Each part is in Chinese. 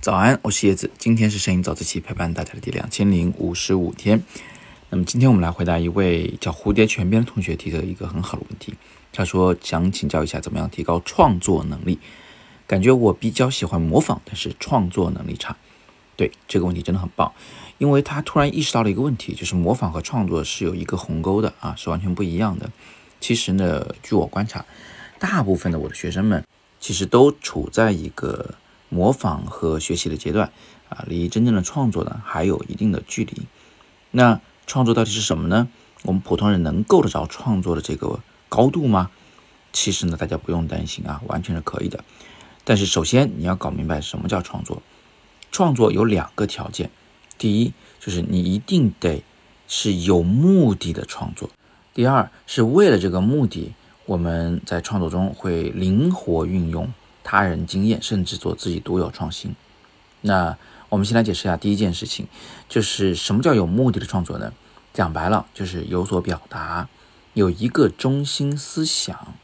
早安，我是叶子，今天是摄影早自习陪伴大家的第两千零五十五天。那么今天我们来回答一位叫蝴蝶泉边的同学提的一个很好的问题。他说想请教一下，怎么样提高创作能力？感觉我比较喜欢模仿，但是创作能力差。对这个问题真的很棒，因为他突然意识到了一个问题，就是模仿和创作是有一个鸿沟的啊，是完全不一样的。其实呢，据我观察，大部分的我的学生们其实都处在一个。模仿和学习的阶段啊，离真正的创作呢还有一定的距离。那创作到底是什么呢？我们普通人能够得着创作的这个高度吗？其实呢，大家不用担心啊，完全是可以的。但是首先你要搞明白什么叫创作。创作有两个条件，第一就是你一定得是有目的的创作；第二是为了这个目的，我们在创作中会灵活运用。他人经验，甚至做自己独有创新。那我们先来解释一下第一件事情，就是什么叫有目的的创作呢？讲白了，就是有所表达，有一个中心思想。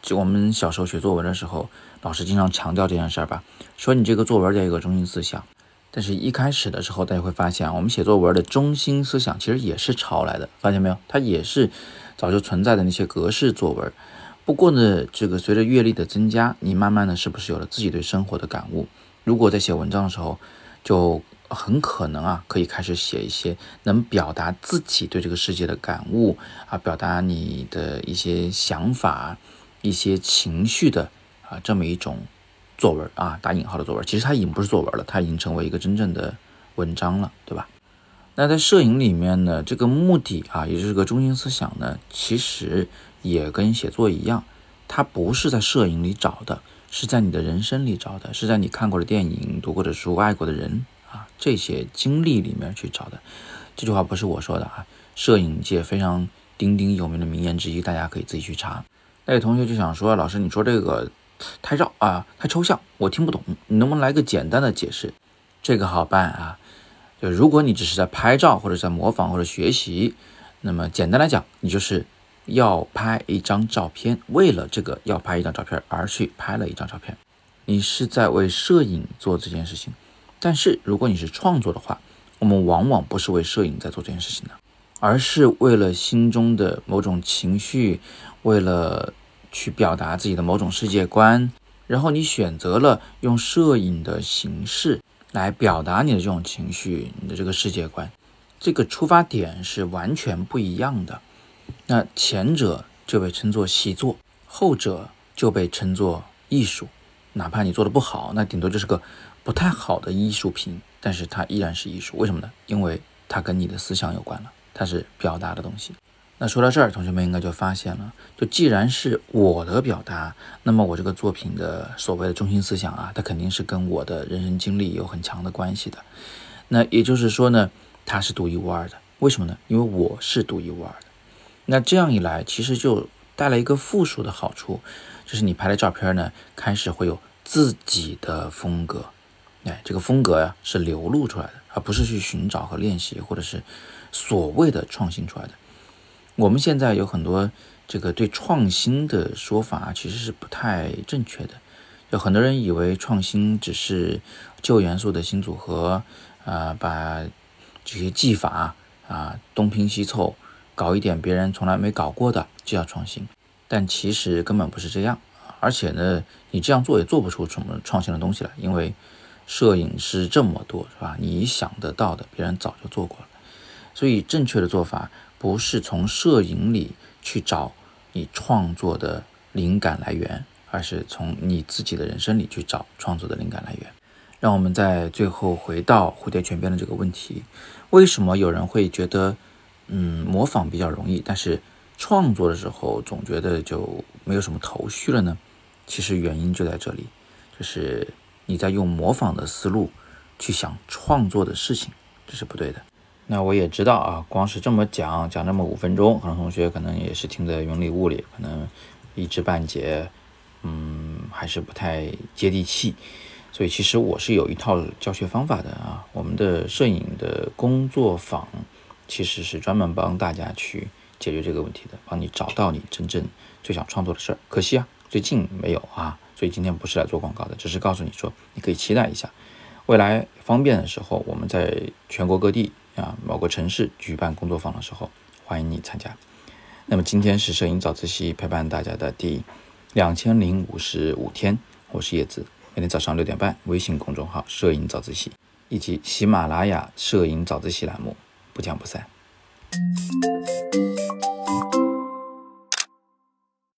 就我们小时候学作文的时候，老师经常强调这件事儿吧，说你这个作文得有个中心思想。但是，一开始的时候，大家会发现，我们写作文的中心思想其实也是抄来的，发现没有？它也是早就存在的那些格式作文。不过呢，这个随着阅历的增加，你慢慢的是不是有了自己对生活的感悟？如果在写文章的时候，就很可能啊，可以开始写一些能表达自己对这个世界的感悟啊，表达你的一些想法、一些情绪的啊这么一种作文啊，打引号的作文。其实它已经不是作文了，它已经成为一个真正的文章了，对吧？那在摄影里面呢，这个目的啊，也就是个中心思想呢，其实。也跟写作一样，它不是在摄影里找的，是在你的人生里找的，是在你看过的电影、读过的书、爱过的人啊这些经历里面去找的。这句话不是我说的啊，摄影界非常鼎鼎有名的名言之一，大家可以自己去查。那位同学就想说，老师你说这个太绕啊，太抽象，我听不懂，你能不能来个简单的解释？这个好办啊，就如果你只是在拍照或者在模仿或者学习，那么简单来讲，你就是。要拍一张照片，为了这个要拍一张照片而去拍了一张照片，你是在为摄影做这件事情。但是如果你是创作的话，我们往往不是为摄影在做这件事情的，而是为了心中的某种情绪，为了去表达自己的某种世界观，然后你选择了用摄影的形式来表达你的这种情绪，你的这个世界观，这个出发点是完全不一样的。那前者就被称作习作，后者就被称作艺术。哪怕你做的不好，那顶多就是个不太好的艺术品，但是它依然是艺术。为什么呢？因为它跟你的思想有关了，它是表达的东西。那说到这儿，同学们应该就发现了，就既然是我的表达，那么我这个作品的所谓的中心思想啊，它肯定是跟我的人生经历有很强的关系的。那也就是说呢，它是独一无二的。为什么呢？因为我是独一无二的。那这样一来，其实就带来一个附属的好处，就是你拍的照片呢，开始会有自己的风格。哎，这个风格呀，是流露出来的，而不是去寻找和练习，或者是所谓的创新出来的。我们现在有很多这个对创新的说法，其实是不太正确的。有很多人以为创新只是旧元素的新组合，啊，把这些技法啊东拼西凑。搞一点别人从来没搞过的就要创新，但其实根本不是这样。而且呢，你这样做也做不出什么创新的东西来，因为摄影师这么多，是吧？你想得到的，别人早就做过了。所以正确的做法不是从摄影里去找你创作的灵感来源，而是从你自己的人生里去找创作的灵感来源。让我们在最后回到蝴蝶泉边的这个问题：为什么有人会觉得？嗯，模仿比较容易，但是创作的时候总觉得就没有什么头绪了呢。其实原因就在这里，就是你在用模仿的思路去想创作的事情，这是不对的。那我也知道啊，光是这么讲讲那么五分钟，很多同学可能也是听得云里雾里，可能一知半解，嗯，还是不太接地气。所以其实我是有一套教学方法的啊，我们的摄影的工作坊。其实是专门帮大家去解决这个问题的，帮你找到你真正最想创作的事儿。可惜啊，最近没有啊，所以今天不是来做广告的，只是告诉你说，你可以期待一下，未来方便的时候，我们在全国各地啊某个城市举办工作坊的时候，欢迎你参加。那么今天是摄影早自习陪伴大家的第两千零五十五天，我是叶子，每天早上六点半，微信公众号“摄影早自习”以及喜马拉雅“摄影早自习”栏目，不见不散。